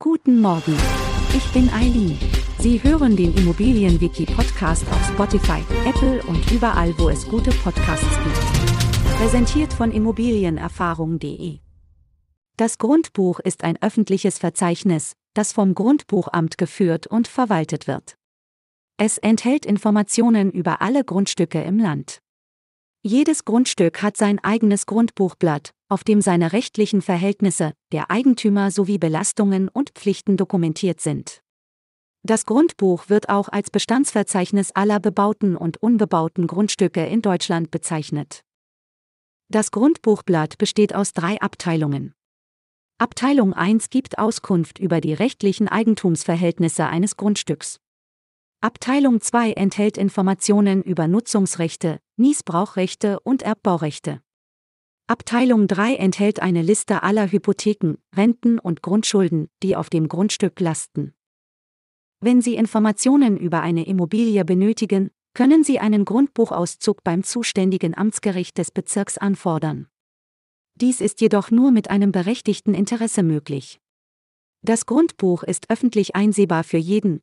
Guten Morgen. Ich bin Eileen. Sie hören den Immobilienwiki-Podcast auf Spotify, Apple und überall, wo es gute Podcasts gibt. Präsentiert von Immobilienerfahrung.de. Das Grundbuch ist ein öffentliches Verzeichnis, das vom Grundbuchamt geführt und verwaltet wird. Es enthält Informationen über alle Grundstücke im Land. Jedes Grundstück hat sein eigenes Grundbuchblatt, auf dem seine rechtlichen Verhältnisse, der Eigentümer sowie Belastungen und Pflichten dokumentiert sind. Das Grundbuch wird auch als Bestandsverzeichnis aller bebauten und unbebauten Grundstücke in Deutschland bezeichnet. Das Grundbuchblatt besteht aus drei Abteilungen. Abteilung 1 gibt Auskunft über die rechtlichen Eigentumsverhältnisse eines Grundstücks. Abteilung 2 enthält Informationen über Nutzungsrechte, Niesbrauchrechte und Erbbaurechte. Abteilung 3 enthält eine Liste aller Hypotheken, Renten und Grundschulden, die auf dem Grundstück lasten. Wenn Sie Informationen über eine Immobilie benötigen, können Sie einen Grundbuchauszug beim zuständigen Amtsgericht des Bezirks anfordern. Dies ist jedoch nur mit einem berechtigten Interesse möglich. Das Grundbuch ist öffentlich einsehbar für jeden,